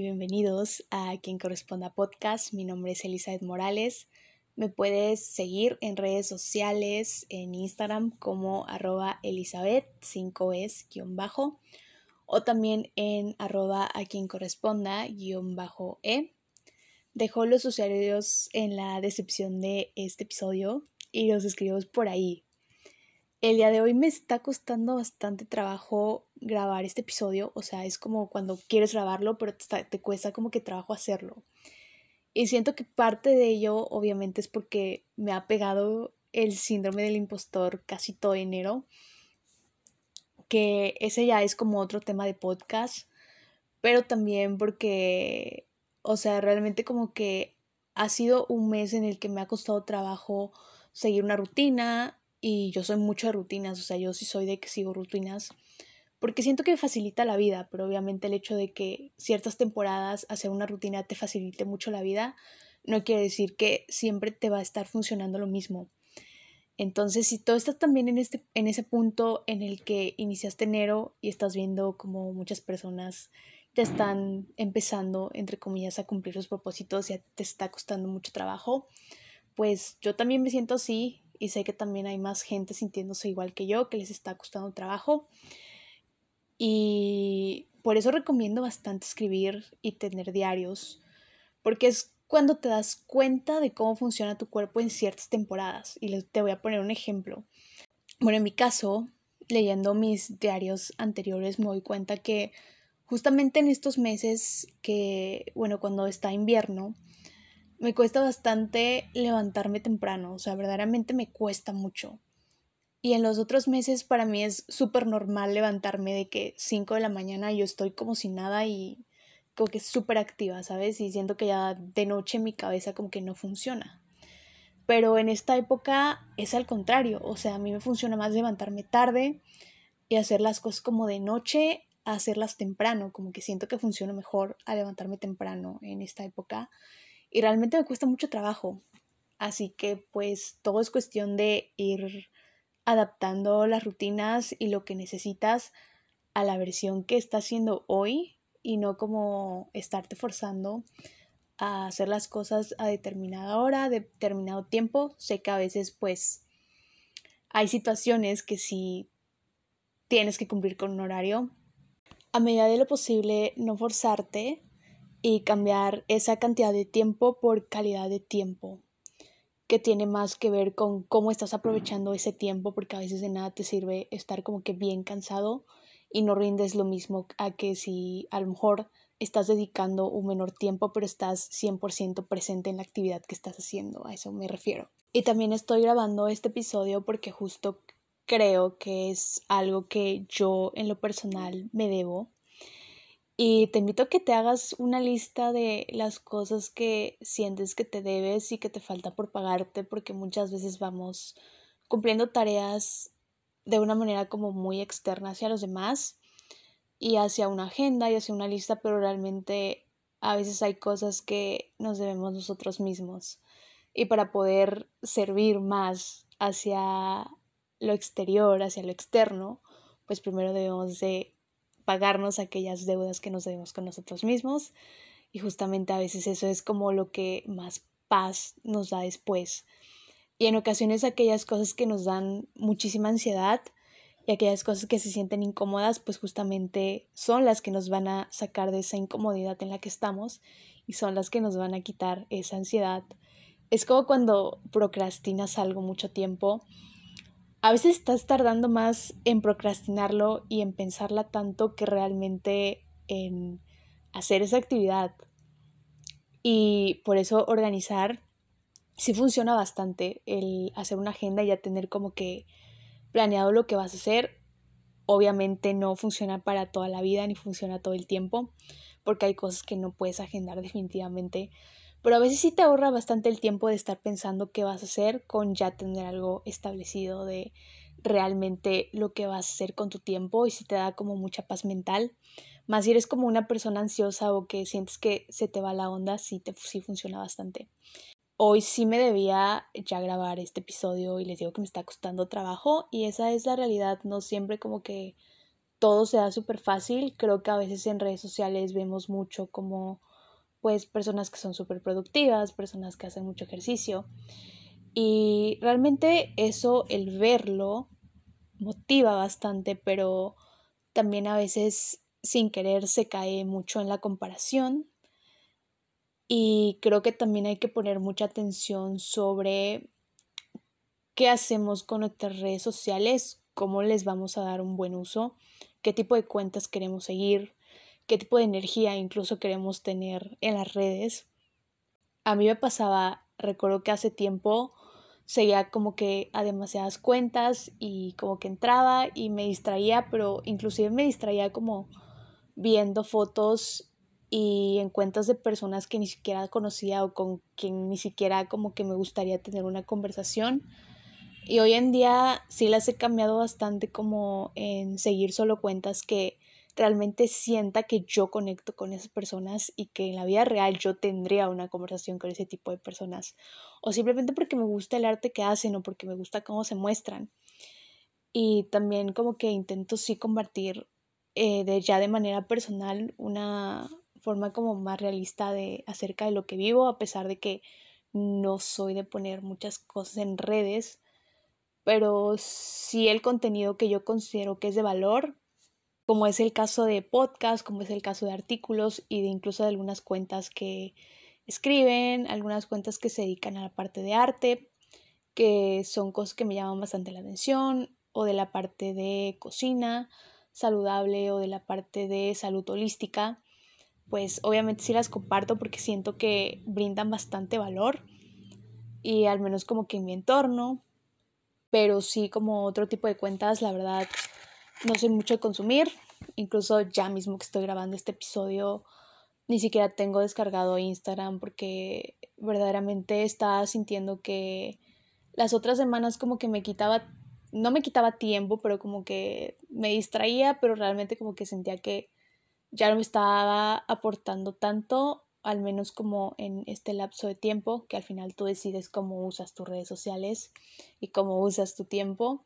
bienvenidos a Quien Corresponda Podcast. Mi nombre es Elizabeth Morales. Me puedes seguir en redes sociales, en Instagram como arroba Elizabeth 5es guion bajo o también en arroba a quien corresponda guion bajo e. Dejo los usuarios en la descripción de este episodio y los escribo por ahí. El día de hoy me está costando bastante trabajo grabar este episodio, o sea, es como cuando quieres grabarlo, pero te, cuesta como que trabajo hacerlo. Y siento que parte de ello obviamente es porque me ha pegado el síndrome del impostor casi todo enero, que ese ya es como otro tema de podcast, pero también porque, o sea, realmente como que ha sido un mes en el que me ha costado trabajo seguir una rutina y yo soy mucho de rutinas, o sea, yo sí soy de que sigo rutinas porque siento que facilita la vida, pero obviamente el hecho de que ciertas temporadas hacer una rutina te facilite mucho la vida, no quiere decir que siempre te va a estar funcionando lo mismo. Entonces, si tú estás también en, este, en ese punto en el que iniciaste enero y estás viendo como muchas personas ya están empezando, entre comillas, a cumplir sus propósitos y te está costando mucho trabajo, pues yo también me siento así y sé que también hay más gente sintiéndose igual que yo, que les está costando trabajo. Y por eso recomiendo bastante escribir y tener diarios, porque es cuando te das cuenta de cómo funciona tu cuerpo en ciertas temporadas. Y te voy a poner un ejemplo. Bueno, en mi caso, leyendo mis diarios anteriores, me doy cuenta que justamente en estos meses que, bueno, cuando está invierno, me cuesta bastante levantarme temprano, o sea, verdaderamente me cuesta mucho. Y en los otros meses para mí es súper normal levantarme de que 5 de la mañana yo estoy como sin nada y como que súper activa, ¿sabes? Y siento que ya de noche mi cabeza como que no funciona. Pero en esta época es al contrario, o sea, a mí me funciona más levantarme tarde y hacer las cosas como de noche a hacerlas temprano, como que siento que funciona mejor a levantarme temprano en esta época y realmente me cuesta mucho trabajo. Así que pues todo es cuestión de ir adaptando las rutinas y lo que necesitas a la versión que estás haciendo hoy y no como estarte forzando a hacer las cosas a determinada hora, determinado tiempo. Sé que a veces pues hay situaciones que si tienes que cumplir con un horario, a medida de lo posible no forzarte y cambiar esa cantidad de tiempo por calidad de tiempo que tiene más que ver con cómo estás aprovechando ese tiempo, porque a veces de nada te sirve estar como que bien cansado y no rindes lo mismo a que si a lo mejor estás dedicando un menor tiempo, pero estás 100% presente en la actividad que estás haciendo, a eso me refiero. Y también estoy grabando este episodio porque justo creo que es algo que yo en lo personal me debo y te invito a que te hagas una lista de las cosas que sientes que te debes y que te falta por pagarte, porque muchas veces vamos cumpliendo tareas de una manera como muy externa hacia los demás y hacia una agenda y hacia una lista, pero realmente a veces hay cosas que nos debemos nosotros mismos. Y para poder servir más hacia lo exterior, hacia lo externo, pues primero debemos de pagarnos aquellas deudas que nos debemos con nosotros mismos y justamente a veces eso es como lo que más paz nos da después. Y en ocasiones aquellas cosas que nos dan muchísima ansiedad y aquellas cosas que se sienten incómodas, pues justamente son las que nos van a sacar de esa incomodidad en la que estamos y son las que nos van a quitar esa ansiedad. Es como cuando procrastinas algo mucho tiempo a veces estás tardando más en procrastinarlo y en pensarla tanto que realmente en hacer esa actividad. Y por eso organizar sí funciona bastante el hacer una agenda y ya tener como que planeado lo que vas a hacer. Obviamente no funciona para toda la vida ni funciona todo el tiempo porque hay cosas que no puedes agendar definitivamente pero a veces sí te ahorra bastante el tiempo de estar pensando qué vas a hacer con ya tener algo establecido de realmente lo que vas a hacer con tu tiempo y si te da como mucha paz mental. Más si eres como una persona ansiosa o que sientes que se te va la onda, sí, te, sí funciona bastante. Hoy sí me debía ya grabar este episodio y les digo que me está costando trabajo y esa es la realidad, no siempre como que todo se da súper fácil. Creo que a veces en redes sociales vemos mucho como pues personas que son súper productivas, personas que hacen mucho ejercicio. Y realmente eso, el verlo, motiva bastante, pero también a veces sin querer se cae mucho en la comparación. Y creo que también hay que poner mucha atención sobre qué hacemos con nuestras redes sociales, cómo les vamos a dar un buen uso, qué tipo de cuentas queremos seguir, qué tipo de energía incluso queremos tener en las redes. A mí me pasaba, recuerdo que hace tiempo seguía como que a demasiadas cuentas y como que entraba y me distraía, pero inclusive me distraía como viendo fotos y en cuentas de personas que ni siquiera conocía o con quien ni siquiera como que me gustaría tener una conversación. Y hoy en día sí las he cambiado bastante como en seguir solo cuentas que realmente sienta que yo conecto con esas personas y que en la vida real yo tendría una conversación con ese tipo de personas. O simplemente porque me gusta el arte que hacen o porque me gusta cómo se muestran. Y también como que intento sí compartir eh, de, ya de manera personal una forma como más realista de acerca de lo que vivo, a pesar de que no soy de poner muchas cosas en redes, pero sí el contenido que yo considero que es de valor, como es el caso de podcast, como es el caso de artículos y de incluso de algunas cuentas que escriben, algunas cuentas que se dedican a la parte de arte, que son cosas que me llaman bastante la atención, o de la parte de cocina saludable o de la parte de salud holística, pues obviamente sí las comparto porque siento que brindan bastante valor y al menos como que en mi entorno, pero sí como otro tipo de cuentas, la verdad no sé mucho de consumir. Incluso ya mismo que estoy grabando este episodio, ni siquiera tengo descargado Instagram porque verdaderamente estaba sintiendo que las otras semanas como que me quitaba, no me quitaba tiempo, pero como que me distraía, pero realmente como que sentía que ya no me estaba aportando tanto, al menos como en este lapso de tiempo, que al final tú decides cómo usas tus redes sociales y cómo usas tu tiempo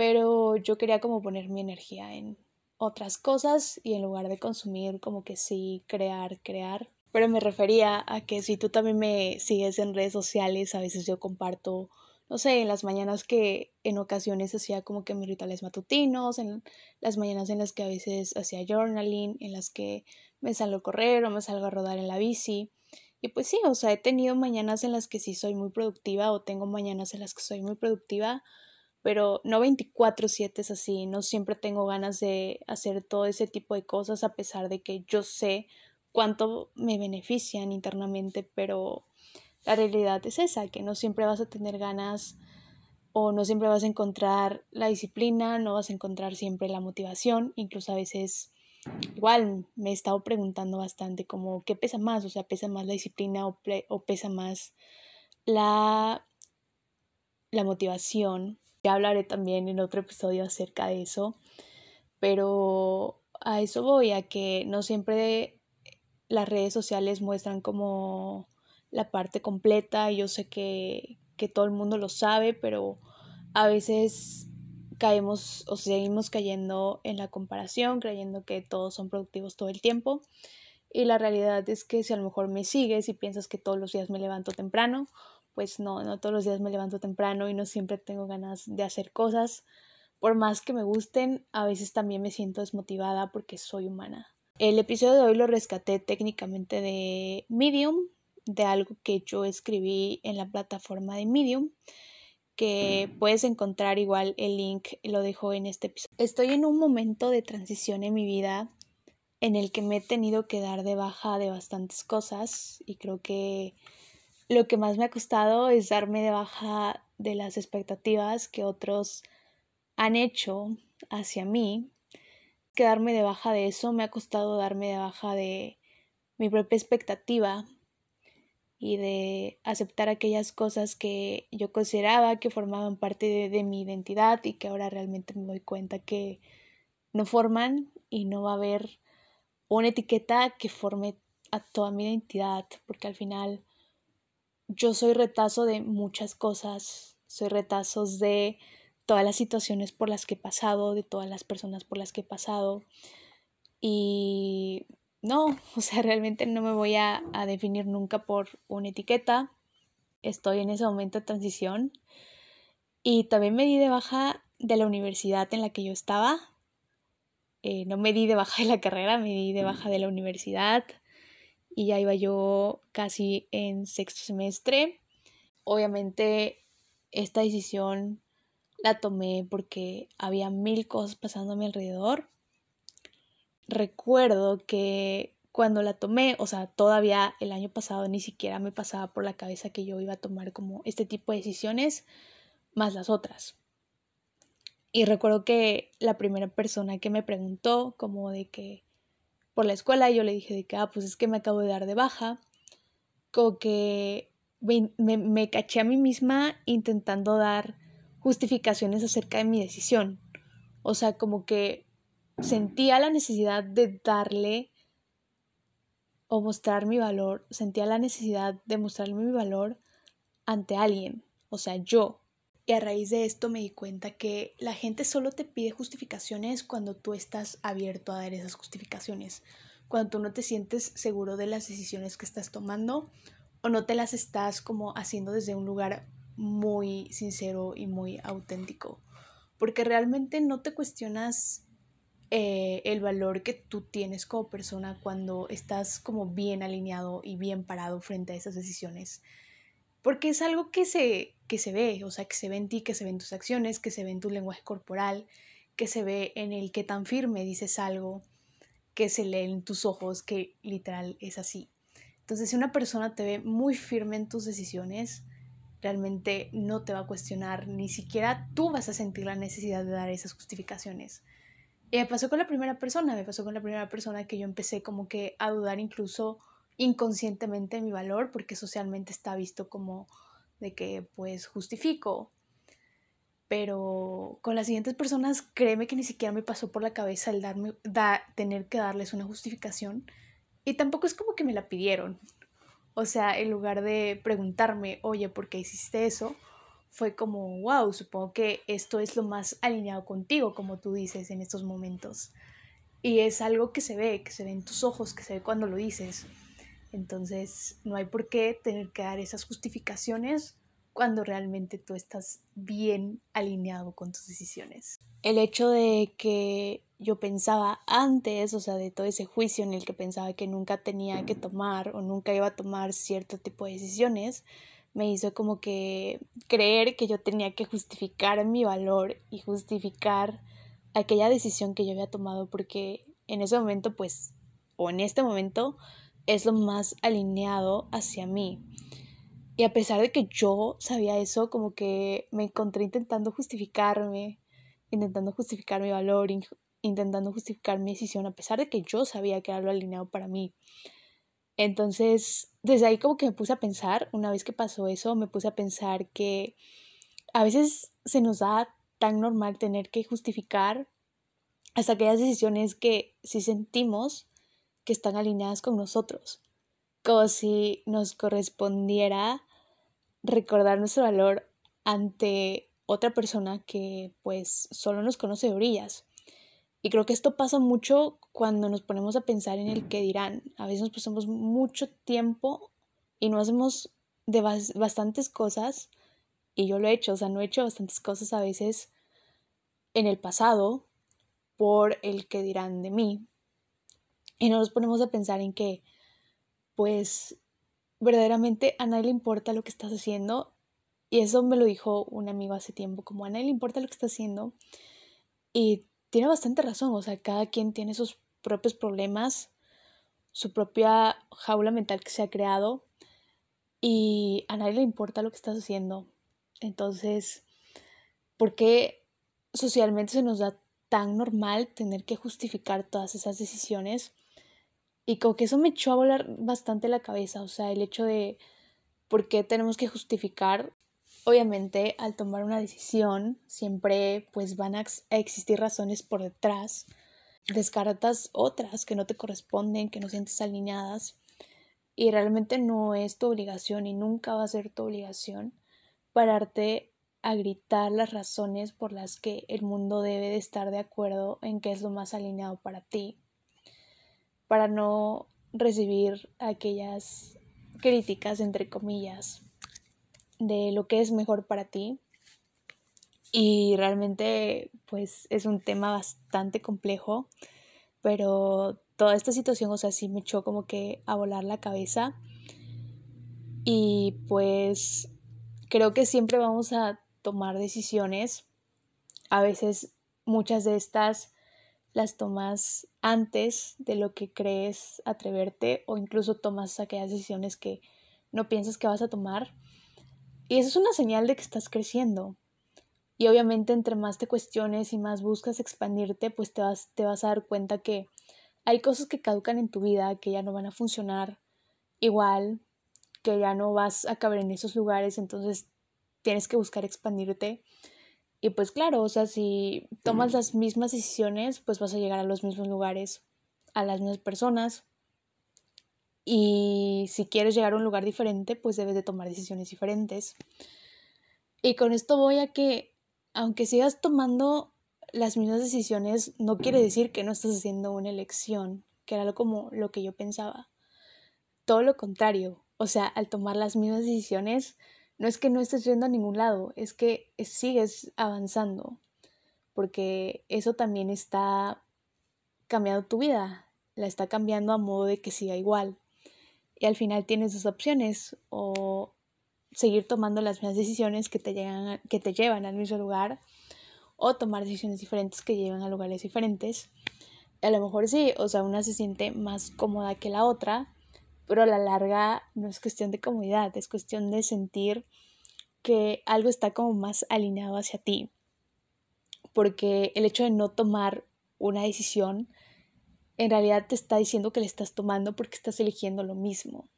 pero yo quería como poner mi energía en otras cosas y en lugar de consumir como que sí crear, crear. Pero me refería a que si tú también me sigues en redes sociales, a veces yo comparto, no sé, en las mañanas que en ocasiones hacía como que mis rituales matutinos, en las mañanas en las que a veces hacía journaling, en las que me salgo a correr o me salgo a rodar en la bici. Y pues sí, o sea, he tenido mañanas en las que sí soy muy productiva o tengo mañanas en las que soy muy productiva, pero no 24/7 es así, no siempre tengo ganas de hacer todo ese tipo de cosas a pesar de que yo sé cuánto me benefician internamente, pero la realidad es esa, que no siempre vas a tener ganas o no siempre vas a encontrar la disciplina, no vas a encontrar siempre la motivación, incluso a veces igual me he estado preguntando bastante como qué pesa más, o sea, pesa más la disciplina o, o pesa más la, la motivación ya hablaré también en otro episodio acerca de eso, pero a eso voy, a que no siempre las redes sociales muestran como la parte completa. Yo sé que, que todo el mundo lo sabe, pero a veces caemos o seguimos cayendo en la comparación, creyendo que todos son productivos todo el tiempo. Y la realidad es que si a lo mejor me sigues y piensas que todos los días me levanto temprano pues no, no todos los días me levanto temprano y no siempre tengo ganas de hacer cosas. Por más que me gusten, a veces también me siento desmotivada porque soy humana. El episodio de hoy lo rescaté técnicamente de Medium, de algo que yo escribí en la plataforma de Medium, que puedes encontrar igual el link, lo dejo en este episodio. Estoy en un momento de transición en mi vida en el que me he tenido que dar de baja de bastantes cosas y creo que lo que más me ha costado es darme de baja de las expectativas que otros han hecho hacia mí. Quedarme de baja de eso me ha costado darme de baja de mi propia expectativa y de aceptar aquellas cosas que yo consideraba que formaban parte de, de, mi identidad y que ahora realmente me doy cuenta que no forman y no va a haber una etiqueta que forme a toda mi identidad porque al final yo soy retazo de muchas cosas, soy retazos de todas las situaciones por las que he pasado, de todas las personas por las que he pasado. Y no, o sea, realmente no me voy a, a definir nunca por una etiqueta. Estoy en ese momento de transición. Y también me di de baja de la universidad en la que yo estaba. Eh, no me di de baja de la carrera, me di de baja de la universidad. Y ya iba yo casi en sexto semestre. Obviamente esta decisión la tomé porque había mil cosas pasando a mi alrededor. Recuerdo que cuando la tomé, o sea, todavía el año pasado ni siquiera me pasaba por la cabeza que yo iba a tomar como este tipo de decisiones más las otras. Y recuerdo que la primera persona que me preguntó como de que por la escuela yo le dije de que, ah, pues es que me acabo de dar de baja, como que me, me caché a mí misma intentando dar justificaciones acerca de mi decisión. O sea, como que sentía la necesidad de darle o mostrar mi valor, sentía la necesidad de mostrarme mi valor ante alguien, o sea, yo. Y a raíz de esto me di cuenta que la gente solo te pide justificaciones cuando tú estás abierto a dar esas justificaciones, cuando tú no te sientes seguro de las decisiones que estás tomando o no te las estás como haciendo desde un lugar muy sincero y muy auténtico, porque realmente no te cuestionas eh, el valor que tú tienes como persona cuando estás como bien alineado y bien parado frente a esas decisiones. Porque es algo que se, que se ve, o sea, que se ve en ti, que se ve en tus acciones, que se ve en tu lenguaje corporal, que se ve en el que tan firme dices algo, que se lee en tus ojos, que literal es así. Entonces, si una persona te ve muy firme en tus decisiones, realmente no te va a cuestionar, ni siquiera tú vas a sentir la necesidad de dar esas justificaciones. Y me pasó con la primera persona, me pasó con la primera persona que yo empecé como que a dudar incluso inconscientemente de mi valor porque socialmente está visto como de que pues justifico. Pero con las siguientes personas, créeme que ni siquiera me pasó por la cabeza el darme, tener que darles una justificación. Y tampoco es como que me la pidieron. O sea, en lugar de preguntarme, oye, ¿por qué hiciste eso? fue como, wow, supongo que esto es lo más alineado contigo, como tú dices en estos momentos. Y es algo que se ve, que se ve en tus ojos, que se ve cuando lo dices. Entonces, no hay por qué tener que dar esas justificaciones cuando realmente tú estás bien alineado con tus decisiones. El hecho de que yo pensaba antes, o sea, de todo ese juicio en el que pensaba que nunca tenía que tomar o nunca iba a tomar cierto tipo de decisiones, me hizo como que creer que yo tenía que justificar mi valor y justificar aquella decisión que yo había tomado porque en ese momento pues o en este momento es lo más alineado hacia mí. Y a pesar de que yo sabía eso, como que me encontré intentando justificarme, intentando justificar mi valor, intentando justificar mi decisión, a pesar de que yo sabía que era lo alineado para mí. Entonces, desde ahí como que me puse a pensar, una vez que pasó eso, me puse a pensar que a veces se nos da tan normal tener que justificar hasta aquellas decisiones que si sentimos que están alineadas con nosotros, como si nos correspondiera recordar nuestro valor ante otra persona que pues solo nos conoce de orillas. Y creo que esto pasa mucho cuando nos ponemos a pensar en el que dirán. A veces nos pasamos mucho tiempo y no hacemos de bastantes cosas, y yo lo he hecho, o sea, no he hecho bastantes cosas a veces en el pasado por el que dirán de mí. Y no nos ponemos a pensar en que, pues, verdaderamente a nadie le importa lo que estás haciendo. Y eso me lo dijo un amigo hace tiempo, como a nadie le importa lo que estás haciendo. Y tiene bastante razón, o sea, cada quien tiene sus propios problemas, su propia jaula mental que se ha creado y a nadie le importa lo que estás haciendo. Entonces, ¿por qué socialmente se nos da tan normal tener que justificar todas esas decisiones? Y como que eso me echó a volar bastante la cabeza, o sea, el hecho de por qué tenemos que justificar Obviamente, al tomar una decisión, siempre pues van a existir razones por detrás. Descartas otras que no te corresponden, que no sientes alineadas. Y realmente no es tu obligación y nunca va a ser tu obligación pararte a gritar las razones por las que el mundo debe de estar de acuerdo en qué es lo más alineado para ti, para no recibir aquellas críticas, entre comillas, de lo que es mejor para ti. Y realmente, pues es un tema bastante complejo, pero toda esta situación, o sea, sí me echó como que a volar la cabeza. Y pues creo que siempre vamos a tomar decisiones. A veces muchas de estas las tomas antes de lo que crees atreverte o incluso tomas aquellas decisiones que no piensas que vas a tomar. Y eso es una señal de que estás creciendo. Y obviamente entre más te cuestiones y más buscas expandirte, pues te vas, te vas a dar cuenta que hay cosas que caducan en tu vida, que ya no van a funcionar igual, que ya no vas a caber en esos lugares, entonces tienes que buscar expandirte. Y pues claro, o sea, si tomas las mismas decisiones, pues vas a llegar a los mismos lugares, a las mismas personas. Y si quieres llegar a un lugar diferente, pues debes de tomar decisiones diferentes. Y con esto voy a que, aunque sigas tomando las mismas decisiones, no quiere decir que no estás haciendo una elección, que era como lo que yo pensaba. Todo lo contrario, o sea, al tomar las mismas decisiones, no es que no estés yendo a ningún lado, es que sigues avanzando, porque eso también está cambiando tu vida, la está cambiando a modo de que siga igual. Y al final tienes dos opciones, o seguir tomando las mismas decisiones que te, llegan, que te llevan al mismo lugar, o tomar decisiones diferentes que llevan a lugares diferentes. A lo mejor sí, o sea, una se siente más cómoda que la otra, pero a la larga no es cuestión de comodidad, es cuestión de sentir que algo está como más alineado hacia ti. Porque el hecho de no tomar una decisión en realidad te está diciendo que le estás tomando porque estás eligiendo lo mismo.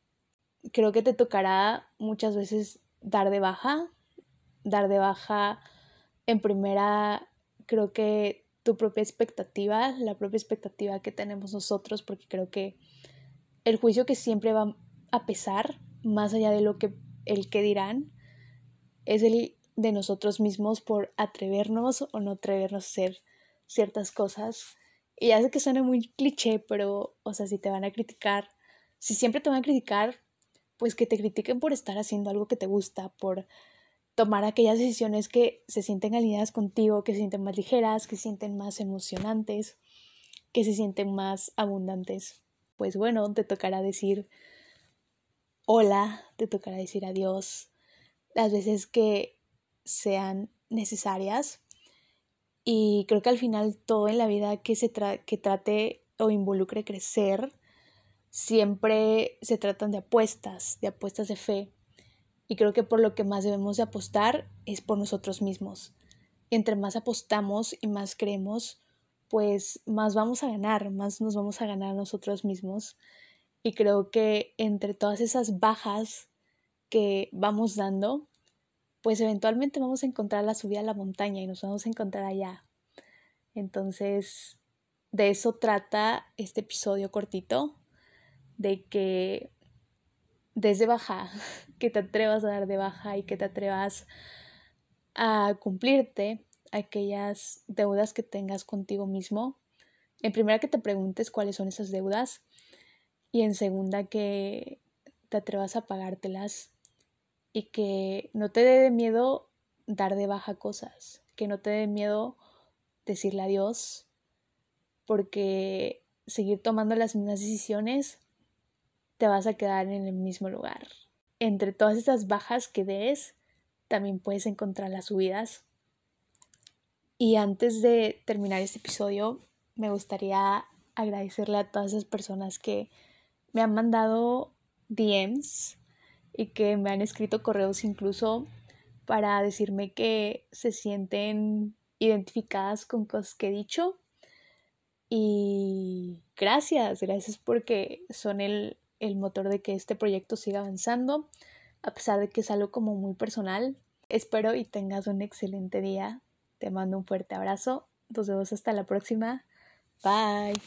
Creo que te tocará muchas veces dar de baja, dar de baja en primera, creo que tu propia expectativa, la propia expectativa que tenemos nosotros, porque creo que el juicio que siempre va a pesar, más allá de lo que el que dirán, es el de nosotros mismos por atrevernos o no atrevernos a hacer ciertas cosas. Y ya sé que suena muy cliché, pero, o sea, si te van a criticar, si siempre te van a criticar, pues que te critiquen por estar haciendo algo que te gusta, por tomar aquellas decisiones que se sienten alineadas contigo, que se sienten más ligeras, que se sienten más emocionantes, que se sienten más abundantes pues bueno, te tocará decir hola, te tocará decir adiós las veces que sean necesarias. Y creo que al final todo en la vida que se que trate o involucre crecer, siempre se tratan de apuestas, de apuestas de fe. Y creo que por lo que más debemos de apostar es por nosotros mismos. Entre más apostamos y más creemos, pues más vamos a ganar, más nos vamos a ganar nosotros mismos. Y creo que entre todas esas bajas que vamos dando, pues eventualmente vamos a encontrar la subida a la montaña y nos vamos a encontrar allá. Entonces, de eso trata este episodio cortito, de que desde baja, que te atrevas a dar de baja y que te atrevas a cumplirte aquellas deudas que tengas contigo mismo. En primera que te preguntes cuáles son esas deudas. Y en segunda que te atrevas a pagártelas. Y que no te dé miedo dar de baja cosas, que no te dé miedo decirle adiós, porque seguir tomando las mismas decisiones te vas a quedar en el mismo lugar. Entre todas esas bajas que des, también puedes encontrar las subidas y antes de terminar este episodio, me gustaría agradecerle a todas esas personas que me han mandado DMs y que me han escrito correos incluso para decirme que se sienten identificadas con cosas que he dicho. Y gracias, gracias porque son el, el motor de que este proyecto siga avanzando, a pesar de que es algo como muy personal. Espero y tengas un excelente día te mando un fuerte abrazo. Nos vemos hasta la próxima. Bye.